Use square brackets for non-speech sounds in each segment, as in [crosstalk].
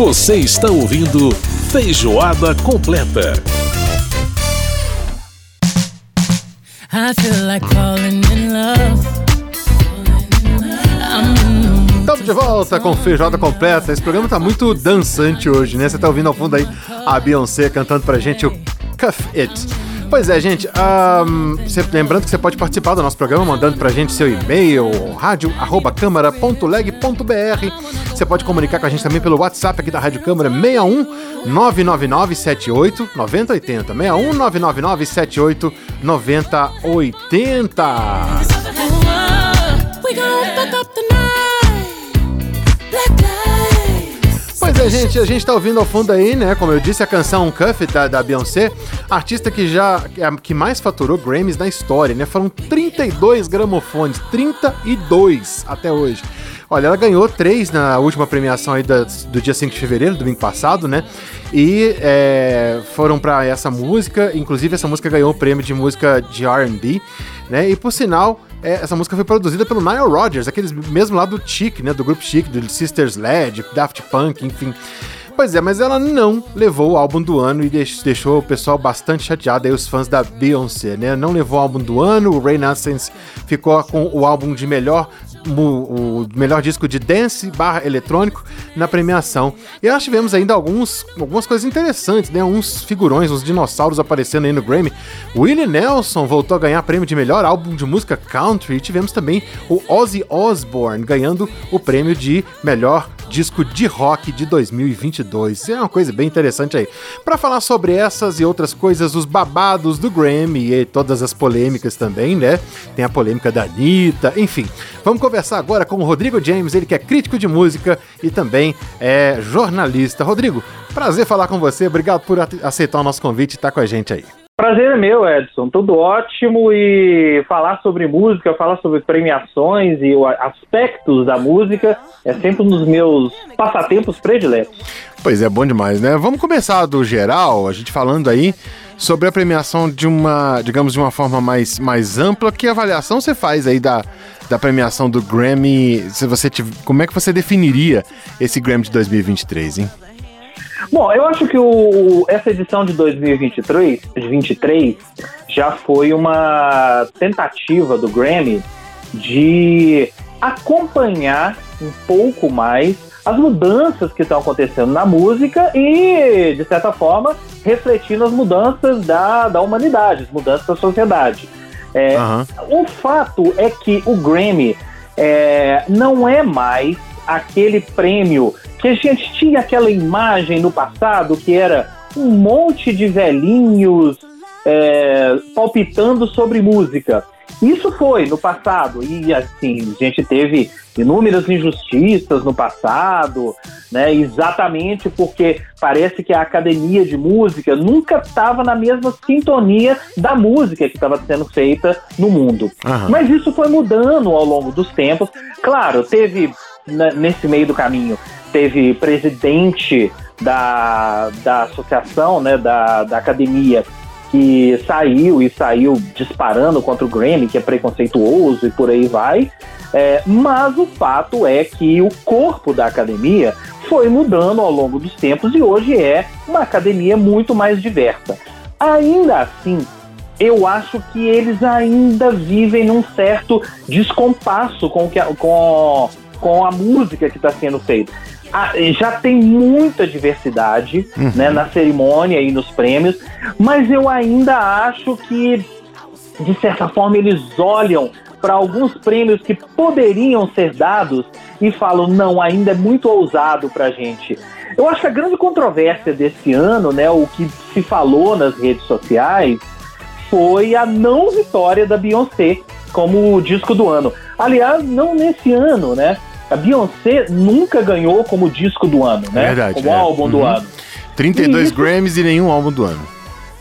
Você está ouvindo Feijoada Completa. Estamos de volta com Feijoada Completa. Esse programa tá muito dançante hoje, né? Você tá ouvindo ao fundo aí a Beyoncé cantando pra gente o Cuff It. Pois é, gente. Um, lembrando que você pode participar do nosso programa mandando pra gente seu e-mail, rádio.câmara.leg.br. Você pode comunicar com a gente também pelo WhatsApp aqui da Rádio Câmara 61 999 78 9080. 61 999 78 9080. É, gente, a gente tá ouvindo ao fundo aí, né? Como eu disse, a canção Cuff da, da Beyoncé, artista que já é que mais faturou Grammys na história, né? Foram 32 gramofones, 32 até hoje. Olha, ela ganhou três na última premiação aí da, do dia 5 de fevereiro, domingo passado, né? E é, foram para essa música, inclusive essa música ganhou o prêmio de música de R&B, né? E por sinal, é, essa música foi produzida pelo Nile Rodgers, aqueles mesmo lá do Chic, né? Do grupo Chic, do Sisters Led, Daft Punk, enfim. Pois é, mas ela não levou o álbum do ano e deixou o pessoal bastante chateado aí, os fãs da Beyoncé, né? Não levou o álbum do ano, o Renaissance ficou com o álbum de melhor o melhor disco de dance barra eletrônico na premiação. E nós tivemos ainda alguns, algumas coisas interessantes, né? Uns figurões, uns dinossauros aparecendo aí no Grammy. Willie Nelson voltou a ganhar prêmio de melhor álbum de música country. E tivemos também o Ozzy Osbourne ganhando o prêmio de melhor disco de rock de 2022. É uma coisa bem interessante aí. Para falar sobre essas e outras coisas, os babados do Grammy e todas as polêmicas também, né? Tem a polêmica da Anitta, enfim. Vamos conversar agora com o Rodrigo James, ele que é crítico de música e também é jornalista. Rodrigo, prazer falar com você, obrigado por aceitar o nosso convite e estar com a gente aí. Prazer é meu, Edson. Tudo ótimo e falar sobre música, falar sobre premiações e aspectos da música é sempre um dos meus passatempos prediletos. Pois é, bom demais, né? Vamos começar do geral, a gente falando aí sobre a premiação de uma, digamos, de uma forma mais, mais ampla. Que avaliação você faz aí da, da premiação do Grammy? Se você tiver, como é que você definiria esse Grammy de 2023, hein? Bom, eu acho que o, essa edição de 2023 de 23, já foi uma tentativa do Grammy de acompanhar um pouco mais as mudanças que estão acontecendo na música e, de certa forma, refletir nas mudanças da, da humanidade, as mudanças da sociedade. É, uhum. O fato é que o Grammy é, não é mais aquele prêmio que a gente tinha aquela imagem no passado que era um monte de velhinhos é, palpitando sobre música. Isso foi no passado, e assim, a gente teve inúmeras injustiças no passado, né? Exatamente porque parece que a academia de música nunca estava na mesma sintonia da música que estava sendo feita no mundo. Uhum. Mas isso foi mudando ao longo dos tempos. Claro, teve nesse meio do caminho teve presidente da, da associação, né, da, da academia, que saiu e saiu disparando contra o Grammy, que é preconceituoso e por aí vai. É, mas o fato é que o corpo da academia foi mudando ao longo dos tempos e hoje é uma academia muito mais diversa. Ainda assim, eu acho que eles ainda vivem num certo descompasso com, que, com, com a música que está sendo feita já tem muita diversidade uhum. né, na cerimônia e nos prêmios, mas eu ainda acho que, de certa forma, eles olham para alguns prêmios que poderiam ser dados e falam, não, ainda é muito ousado para a gente. Eu acho que a grande controvérsia desse ano, né, o que se falou nas redes sociais, foi a não vitória da Beyoncé como disco do ano. Aliás, não nesse ano, né? A Beyoncé nunca ganhou como disco do ano, né? Verdade. Como é. álbum uhum. do ano. 32 isso... Grammys e nenhum álbum do ano.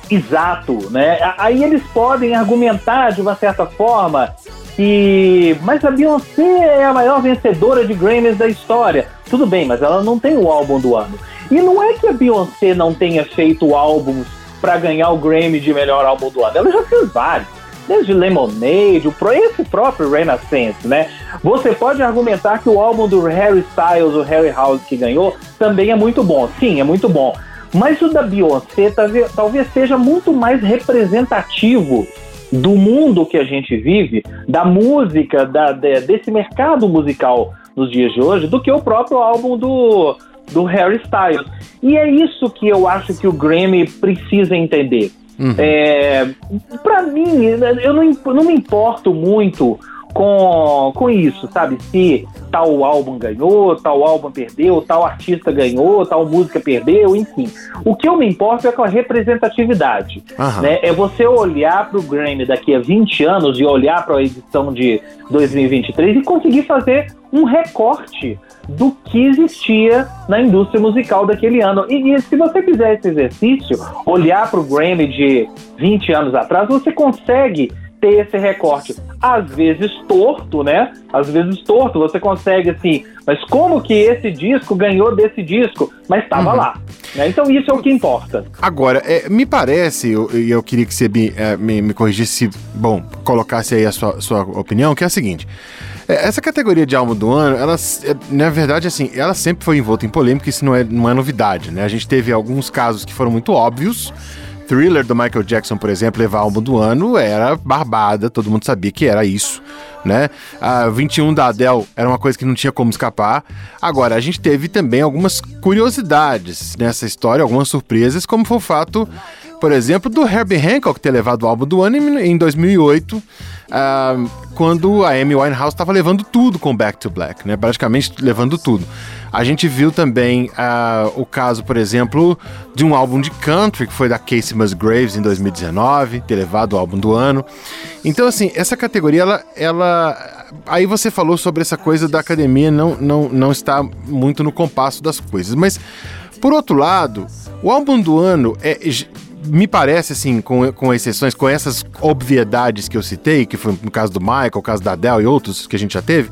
Exato, né? Aí eles podem argumentar de uma certa forma que. Mas a Beyoncé é a maior vencedora de Grammys da história. Tudo bem, mas ela não tem o álbum do ano. E não é que a Beyoncé não tenha feito álbuns para ganhar o Grammy de melhor álbum do ano. Ela já fez vários. Desde Lemonade, esse próprio Renaissance, né? Você pode argumentar que o álbum do Harry Styles, o Harry House que ganhou, também é muito bom. Sim, é muito bom. Mas o da Beyoncé talvez seja muito mais representativo do mundo que a gente vive, da música, da, desse mercado musical nos dias de hoje, do que o próprio álbum do, do Harry Styles. E é isso que eu acho que o Grammy precisa entender. Uhum. É, para mim, eu não, não me importo muito com, com isso, sabe? Se tal álbum ganhou, tal álbum perdeu, tal artista ganhou, tal música perdeu, enfim. O que eu me importo é com a representatividade. Uhum. Né? É você olhar para o Grammy daqui a 20 anos e olhar para a edição de 2023 e conseguir fazer um recorte do que existia na indústria musical daquele ano. E, e se você fizer esse exercício, olhar para o Grammy de 20 anos atrás, você consegue ter esse recorte. Às vezes torto, né? Às vezes torto, você consegue assim, mas como que esse disco ganhou desse disco? Mas estava uhum. lá. Né? Então isso é o que importa. Agora, é, me parece, e eu, eu, queria que você me, é, me, me, corrigisse, bom, colocasse aí a sua, sua opinião, que é a seguinte. É, essa categoria de álbum do ano, ela, é, na verdade, assim, ela sempre foi envolta em polêmica, isso não é, não é novidade, né? A gente teve alguns casos que foram muito óbvios, Thriller do Michael Jackson, por exemplo, levar álbum do ano era barbada, todo mundo sabia que era isso, né? A 21 da Adele era uma coisa que não tinha como escapar. Agora, a gente teve também algumas curiosidades nessa história, algumas surpresas, como foi o fato, por exemplo, do Herbie Hancock ter levado o álbum do ano em 2008, uh, quando a Amy Winehouse estava levando tudo com Back to Black, né? Praticamente levando tudo. A gente viu também uh, o caso, por exemplo, de um álbum de country que foi da Casey Musgraves em 2019, ter levado o álbum do ano. Então, assim, essa categoria, ela, ela. Aí você falou sobre essa coisa da academia não, não, não estar muito no compasso das coisas. Mas, por outro lado, o álbum do ano é me parece, assim, com, com exceções, com essas obviedades que eu citei, que foi no caso do Michael, o caso da Adele e outros que a gente já teve,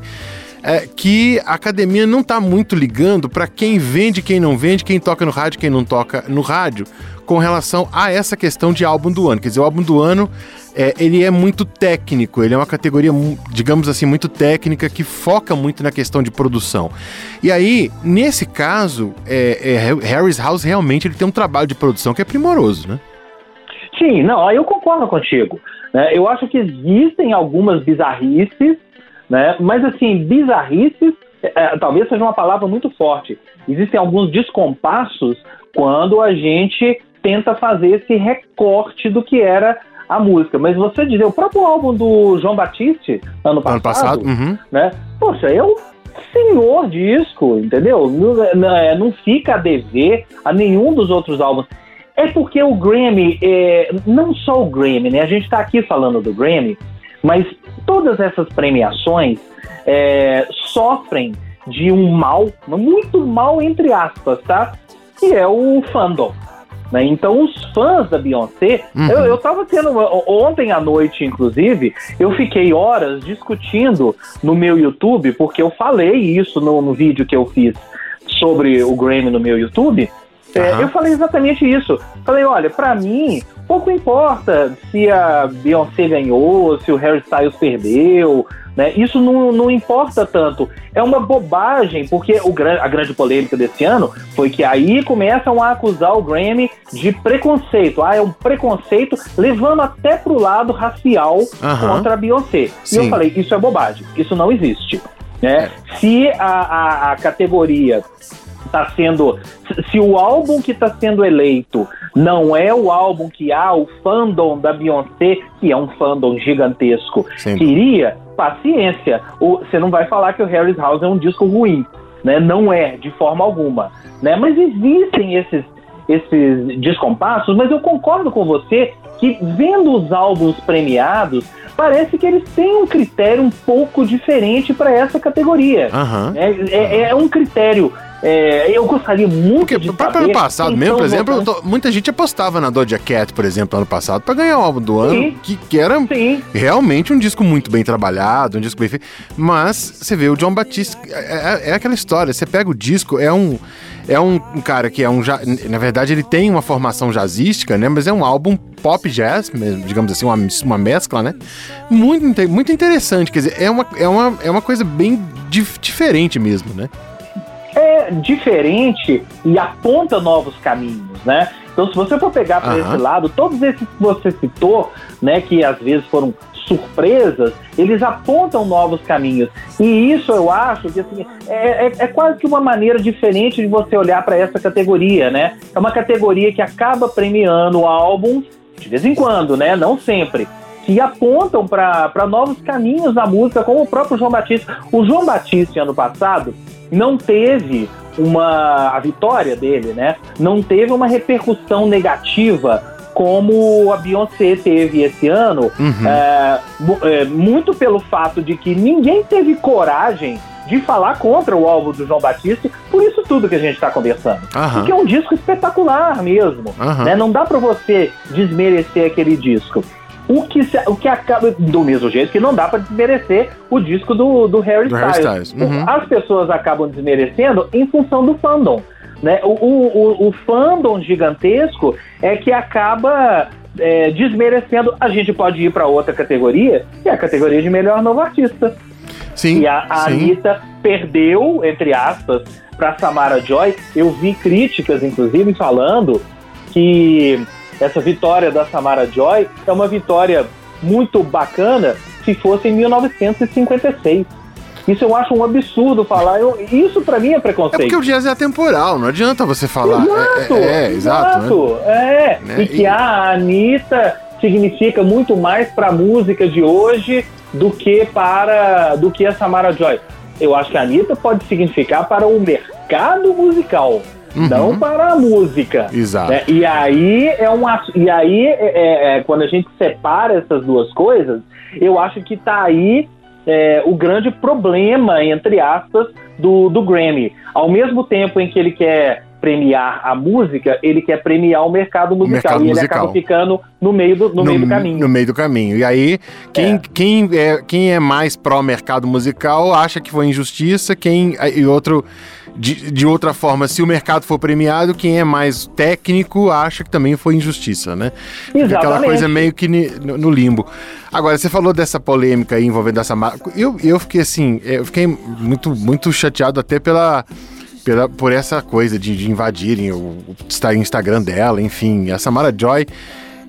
é, que a academia não está muito ligando para quem vende, quem não vende, quem toca no rádio, quem não toca no rádio, com relação a essa questão de álbum do ano. Quer dizer, o álbum do ano é, ele é muito técnico, ele é uma categoria, digamos assim, muito técnica que foca muito na questão de produção. E aí, nesse caso, é, é, Harry's House realmente ele tem um trabalho de produção que é primoroso, né? Sim, não, eu concordo contigo. Né? Eu acho que existem algumas bizarrices né? Mas assim, bizarrices é, é, talvez seja uma palavra muito forte. Existem alguns descompassos quando a gente tenta fazer esse recorte do que era a música. Mas você dizer, o próprio álbum do João Batiste, ano passado, ano passado uhum. né? Poxa, é um senhor disco, entendeu? Não, é, não, fica a dever a nenhum dos outros álbuns. É porque o Grammy, é, não só o Grammy, né? A gente está aqui falando do Grammy, mas todas essas premiações é, sofrem de um mal, muito mal entre aspas, tá? Que é o fandom. Né? Então, os fãs da Beyoncé, uhum. eu, eu tava tendo. Ontem à noite, inclusive, eu fiquei horas discutindo no meu YouTube, porque eu falei isso no, no vídeo que eu fiz sobre o Grammy no meu YouTube. Uhum. É, eu falei exatamente isso. Falei, olha, para mim, pouco importa se a Beyoncé ganhou, se o Harry Styles perdeu, né? Isso não, não importa tanto. É uma bobagem, porque o, a grande polêmica desse ano foi que aí começam a acusar o Grammy de preconceito. Ah, é um preconceito levando até pro lado racial uhum. contra a Beyoncé. Sim. E eu falei, isso é bobagem, isso não existe. Né? É. Se a, a, a categoria está sendo. Se o álbum que está sendo eleito não é o álbum que há o fandom da Beyoncé, que é um fandom gigantesco, Sim. queria, paciência. O, você não vai falar que o Harry's House é um disco ruim. Né? Não é, de forma alguma. Né? Mas existem esses, esses descompassos, mas eu concordo com você que vendo os álbuns premiados, parece que eles têm um critério um pouco diferente para essa categoria. Uhum. É, é, é, um critério É, eu gostaria muito Porque, de saber... ano passado mesmo, por exemplo, tô, muita gente apostava na Doja Cat, por exemplo, ano passado, para ganhar o álbum do ano, Sim. que, que era Sim. realmente um disco muito bem trabalhado, um disco bem feito. Mas você vê o John Batista, é, é, é aquela história, você pega o disco, é um é um, um, cara que é um. Na verdade, ele tem uma formação jazzística, né? Mas é um álbum pop jazz, digamos assim, uma, uma mescla, né? Muito, muito interessante. Quer dizer, é uma, é uma, é uma coisa bem dif diferente mesmo, né? É diferente e aponta novos caminhos, né? Então, se você for pegar para esse lado, todos esses que você citou, né, que às vezes foram surpresas, eles apontam novos caminhos. E isso eu acho que assim, é, é, é quase que uma maneira diferente de você olhar para essa categoria, né? É uma categoria que acaba premiando álbuns de vez em quando, né? Não sempre. Que apontam para novos caminhos na música, como o próprio João Batista. O João Batista, ano passado, não teve uma. A vitória dele, né? Não teve uma repercussão negativa como a Beyoncé teve esse ano, uhum. é, é, muito pelo fato de que ninguém teve coragem de falar contra o álbum do João Batista, por isso tudo que a gente está conversando. Uhum. Porque é um disco espetacular mesmo. Uhum. Né? Não dá para você desmerecer aquele disco. O que, o que acaba. Do mesmo jeito que não dá para desmerecer o disco do, do Harry do Styles. Harry Styles. Uhum. As pessoas acabam desmerecendo em função do fandom. Né? O, o, o, fandom gigantesco é que acaba é, desmerecendo. A gente pode ir para outra categoria, que é a categoria de melhor novo artista. Sim. E a, a sim. Anitta perdeu, entre aspas, para Samara Joy. Eu vi críticas, inclusive, falando que essa vitória da Samara Joy é uma vitória muito bacana se fosse em 1956. Isso eu acho um absurdo falar. Eu, isso para mim é preconceito. É porque o jazz é atemporal, não adianta você falar. Exato, é, é, é exato. exato né? É. Né? E que a Anitta significa muito mais para a música de hoje do que para do que a Samara Joy. Eu acho que a Anitta pode significar para o mercado musical. Uhum. Não para a música. Exato. Né? E aí é um e aí é, é, é, quando a gente separa essas duas coisas, eu acho que tá aí é, o grande problema, entre aspas, do, do Grammy. Ao mesmo tempo em que ele quer premiar a música, ele quer premiar o mercado musical. O mercado e ele acaba ficando no meio do, no, no, meio do caminho. No meio do caminho. E aí, quem é, quem é, quem é mais pró-mercado musical acha que foi injustiça, quem. E outro de, de outra forma, se o mercado for premiado, quem é mais técnico acha que também foi injustiça, né? Exatamente. aquela coisa meio que no, no, limbo. Agora, você falou dessa polêmica aí envolvendo essa marca. Eu, eu fiquei assim, eu fiquei muito, muito chateado até pela. Pela, por essa coisa de, de invadirem o, o Instagram dela, enfim. A Samara Joy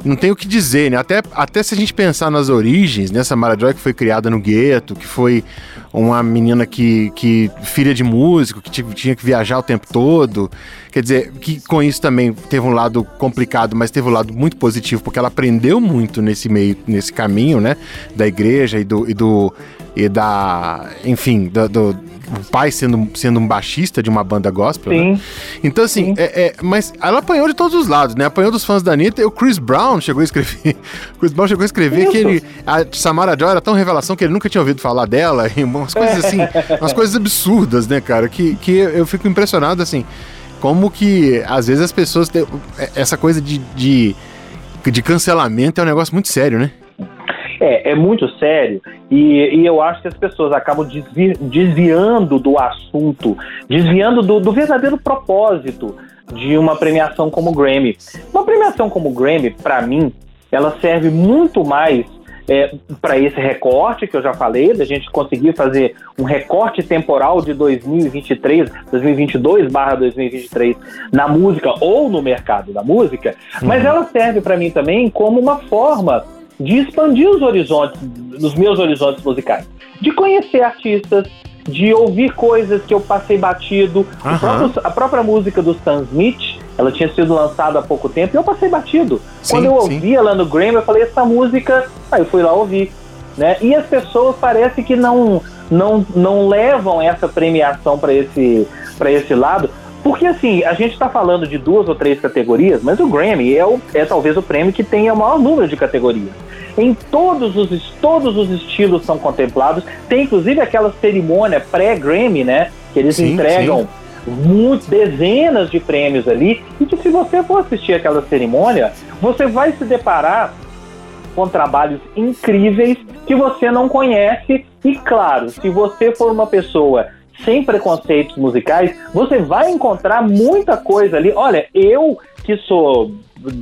não tem o que dizer, né? Até, até se a gente pensar nas origens, né? Samara que foi criada no gueto, que foi uma menina que, que filha de músico, que tinha que viajar o tempo todo. Quer dizer, que com isso também teve um lado complicado, mas teve um lado muito positivo, porque ela aprendeu muito nesse meio, nesse caminho, né? Da igreja e do. E do e da. Enfim, do, do o pai sendo, sendo um baixista de uma banda gospel, né? Sim. Né? Então, assim, é, é, mas ela apanhou de todos os lados, né? Apanhou dos fãs da Anitta e o Chris Brown chegou a escrever. [laughs] Chris Brown chegou a escrever Isso. que ele. A Samara Joy era tão revelação que ele nunca tinha ouvido falar dela, e umas coisas assim, [laughs] umas coisas absurdas, né, cara? Que, que eu fico impressionado, assim, como que às vezes as pessoas têm. Essa coisa de, de, de cancelamento é um negócio muito sério, né? É, é muito sério e, e eu acho que as pessoas acabam desvi, desviando do assunto, desviando do, do verdadeiro propósito de uma premiação como o Grammy. Uma premiação como o Grammy, para mim, ela serve muito mais é, para esse recorte que eu já falei, da gente conseguir fazer um recorte temporal de 2023, 2022 barra 2023 na música ou no mercado da música, uhum. mas ela serve para mim também como uma forma de expandir os horizontes, os meus horizontes musicais, de conhecer artistas, de ouvir coisas que eu passei batido. Uhum. Próprio, a própria música do Stan Smith, ela tinha sido lançada há pouco tempo e eu passei batido. Sim, Quando eu ouvi ela no Grammy, eu falei, essa música, aí eu fui lá ouvir. Né? E as pessoas parece que não, não, não levam essa premiação para esse, esse lado. Porque assim, a gente está falando de duas ou três categorias, mas o Grammy é, o, é talvez o prêmio que tenha o maior número de categorias. Em todos os, todos os estilos são contemplados. Tem inclusive aquela cerimônia pré-Grammy, né? Que eles sim, entregam sim. muito, dezenas de prêmios ali, e que se você for assistir aquela cerimônia, você vai se deparar com trabalhos incríveis que você não conhece. E claro, se você for uma pessoa sem preconceitos musicais, você vai encontrar muita coisa ali. Olha, eu que sou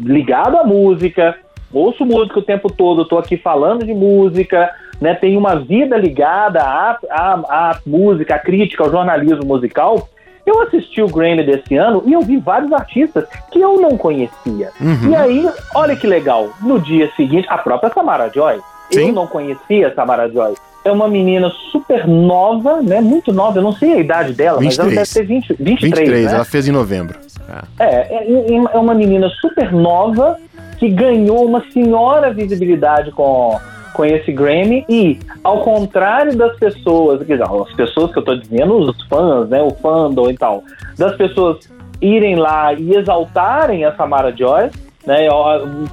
ligado à música, ouço música o tempo todo, estou aqui falando de música, né, tenho uma vida ligada à, à, à música, à crítica, ao jornalismo musical. Eu assisti o Grammy desse ano e eu vi vários artistas que eu não conhecia. Uhum. E aí, olha que legal, no dia seguinte, a própria Samara Joy. Sim. Eu não conhecia Samara Joy. É uma menina super nova, né? Muito nova, eu não sei a idade dela, 23. mas ela deve ter 20, 23. 23, né? ela fez em novembro. É. é, é, é uma menina super nova que ganhou uma senhora visibilidade com com esse Grammy e, ao contrário das pessoas, quer dizer, as pessoas que eu estou dizendo, os fãs, né, o fandom e tal, das pessoas irem lá e exaltarem a Samara Joy, né,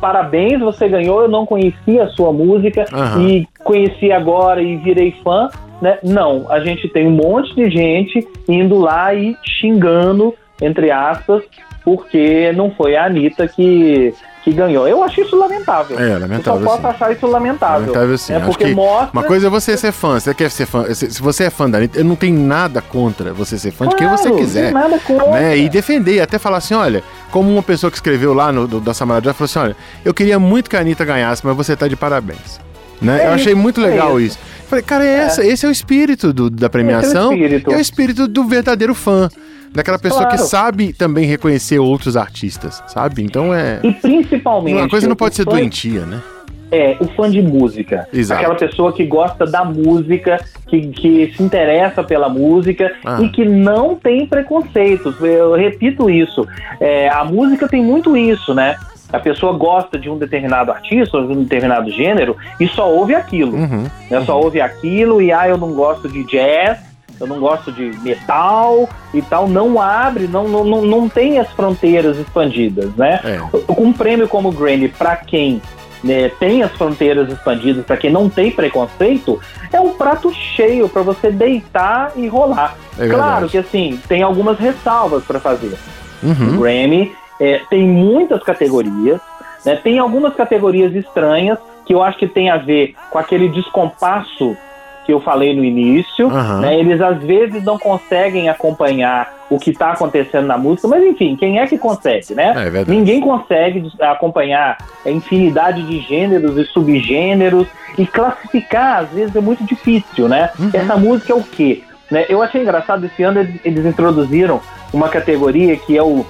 parabéns, você ganhou, eu não conhecia a sua música uhum. e conheci agora e virei fã, né? Não, a gente tem um monte de gente indo lá e xingando, entre aspas, porque não foi a Anitta que que ganhou. Eu acho isso lamentável. É, lamentável. Eu só posso achar isso lamentável. Lamentável sim. É porque mostra... Uma coisa é você ser fã. Você quer ser fã. Se você é fã da Anitta, eu não tenho nada contra você ser fã claro, de quem você quiser. Não nada contra. Né? E defender, até falar assim: olha, como uma pessoa que escreveu lá no, do, da Samara Joy falou assim: olha, eu queria muito que a Anitta ganhasse, mas você tá de parabéns. Né? É eu achei muito é legal é isso. isso. Falei, cara, é, essa, esse é o espírito do, da premiação. É o espírito. é o espírito do verdadeiro fã daquela pessoa claro. que sabe também reconhecer outros artistas, sabe? Então é. E principalmente. Uma coisa não pode ser fã... doentia, né? É, o fã de música. Exato. Aquela pessoa que gosta da música, que, que se interessa pela música ah. e que não tem preconceitos. Eu repito isso. É, a música tem muito isso, né? A pessoa gosta de um determinado artista, ou de um determinado gênero, e só ouve aquilo. Uhum. Né? Só ouve aquilo, e ah, eu não gosto de jazz, eu não gosto de metal e tal, não abre, não, não, não, não tem as fronteiras expandidas, né? É. Um prêmio como o Grammy, para quem né, tem as fronteiras expandidas, para quem não tem preconceito, é um prato cheio para você deitar e rolar. É claro que assim, tem algumas ressalvas para fazer. Uhum. O Grammy é, tem muitas categorias, né, tem algumas categorias estranhas que eu acho que tem a ver com aquele descompasso que eu falei no início. Uhum. Né? Eles às vezes não conseguem acompanhar o que está acontecendo na música, mas enfim, quem é que consegue, né? É Ninguém consegue acompanhar a infinidade de gêneros e subgêneros e classificar, às vezes é muito difícil, né? Uhum. Essa música é o quê? Né? Eu achei engraçado, esse ano eles introduziram uma categoria que é o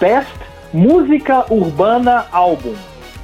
Best Música Urbana Álbum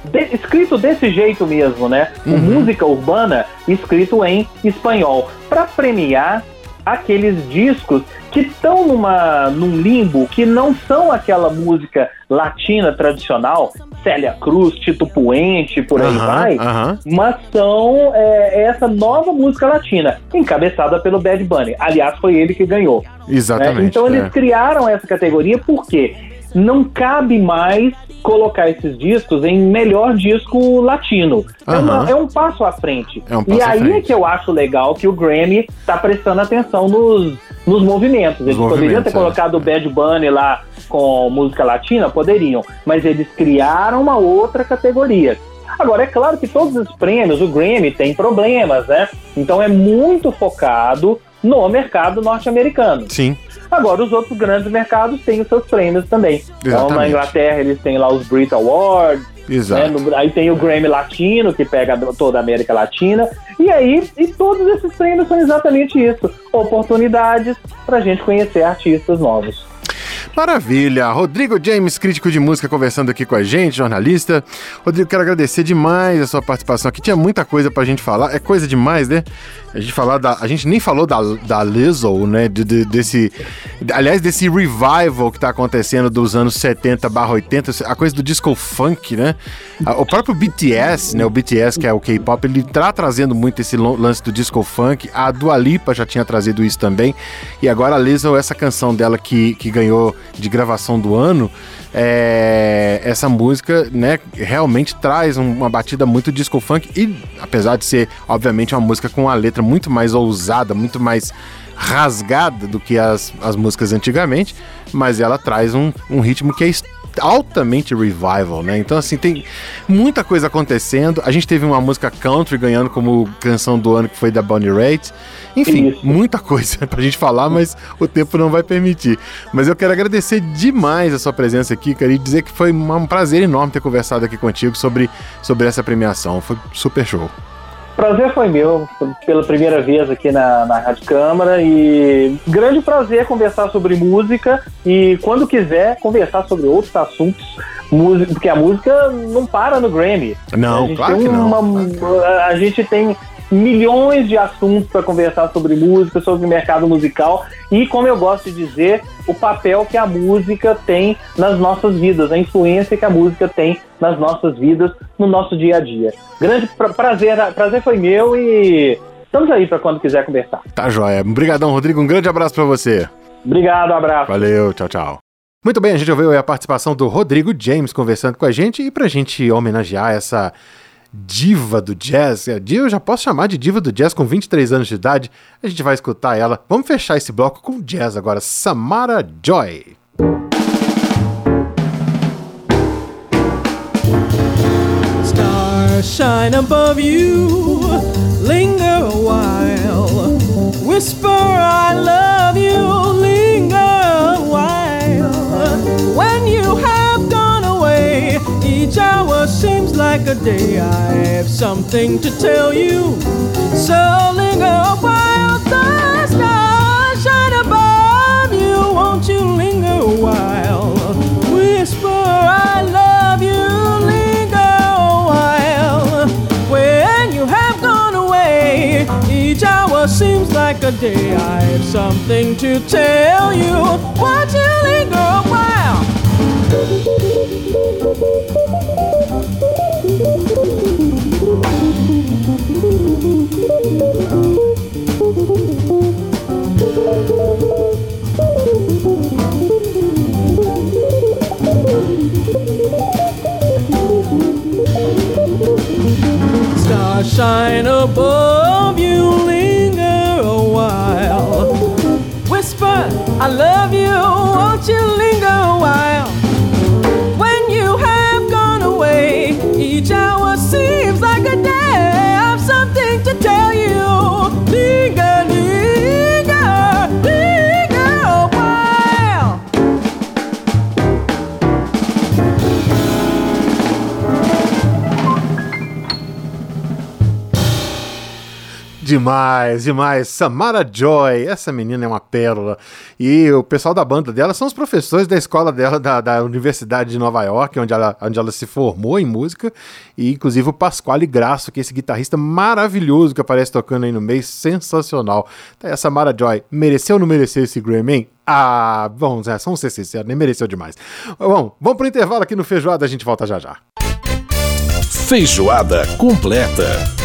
de, escrito desse jeito mesmo, né? Uhum. música urbana escrito em espanhol, para premiar aqueles discos que estão numa num limbo, que não são aquela música latina tradicional, Célia Cruz, Tito Puente, por aí uhum, vai, uhum. mas são é, essa nova música latina, encabeçada pelo Bad Bunny. Aliás, foi ele que ganhou. Exatamente. Né? Então eles é. criaram essa categoria porque não cabe mais colocar esses discos em melhor disco latino. Uhum. É, uma, é, um passo à frente. É um passo e aí é frente. é que eu acho legal que o Grammy tá prestando atenção nos, nos movimentos. Eles movimentos, poderiam ter é. colocado o Bad Bunny lá com música latina? Poderiam. Mas eles criaram uma outra categoria. Agora, é claro que todos os prêmios, o Grammy tem problemas, né? Então é muito focado no mercado norte-americano. Sim. Agora, os outros grandes mercados têm os seus prêmios também. Exatamente. Então, na Inglaterra, eles têm lá os Brit Awards. Exato. Né? No, aí tem o Grammy Latino, que pega toda a América Latina. E aí, e todos esses prêmios são exatamente isso: oportunidades para a gente conhecer artistas novos. Maravilha! Rodrigo James, crítico de música, conversando aqui com a gente, jornalista. Rodrigo, quero agradecer demais a sua participação aqui. Tinha muita coisa pra gente falar. É coisa demais, né? A gente falar da. A gente nem falou da, da Lizzo, né? De, de, desse. Aliás, desse revival que tá acontecendo dos anos 70 barra 80, a coisa do disco funk, né? O próprio BTS, né? O BTS, que é o K-pop, ele tá trazendo muito esse lance do disco funk. A Dua Lipa já tinha trazido isso também. E agora a Lizzo, essa canção dela que, que ganhou de gravação do ano é, essa música, né, realmente traz uma batida muito disco funk e apesar de ser, obviamente, uma música com uma letra muito mais ousada, muito mais rasgada do que as, as músicas antigamente, mas ela traz um, um ritmo que é altamente revival, né? Então, assim, tem muita coisa acontecendo. A gente teve uma música country ganhando como canção do ano, que foi da Bonnie Raitt. Enfim, Isso. muita coisa [laughs] pra gente falar, mas o tempo não vai permitir. Mas eu quero agradecer demais a sua presença aqui, cara, e dizer que foi um prazer enorme ter conversado aqui contigo sobre, sobre essa premiação. Foi super show. Prazer foi meu, pela primeira vez aqui na, na Rádio Câmara e grande prazer conversar sobre música e quando quiser conversar sobre outros assuntos, música, porque a música não para no Grammy. Não, claro que não. Uma, a gente tem milhões de assuntos para conversar sobre música, sobre o mercado musical e, como eu gosto de dizer, o papel que a música tem nas nossas vidas, a influência que a música tem nas nossas vidas, no nosso dia a dia. Grande pra prazer, prazer foi meu e estamos aí para quando quiser conversar. Tá joia. Obrigadão, Rodrigo. Um grande abraço para você. Obrigado, um abraço. Valeu, tchau, tchau. Muito bem, a gente ouviu a participação do Rodrigo James conversando com a gente e pra gente homenagear essa diva do jazz. É, eu já posso chamar de diva do jazz com 23 anos de idade. A gente vai escutar ela. Vamos fechar esse bloco com jazz agora. Samara Joy. Stars shine above you, linger a while. Whisper I love you, linger a while. When you have each hour seems like a day. I have something to tell you. So linger a while, the stars shine above you. Won't you linger a while? Whisper, I love you. Linger a while. When you have gone away, each hour seems like a day. I have something to tell you. Won't you linger shine above Demais, demais. Samara Joy, essa menina é uma pérola. E o pessoal da banda dela são os professores da escola dela, da, da Universidade de Nova York, onde ela, onde ela se formou em música. E inclusive o Pasquale Grasso, que é esse guitarrista maravilhoso que aparece tocando aí no meio, sensacional. Tá a Samara Joy, mereceu ou não mereceu esse Grammy, hein? Ah, vamos, é, vamos ser sinceros, nem mereceu demais. Bom, vamos pro intervalo aqui no Feijoada, a gente volta já já. Feijoada completa.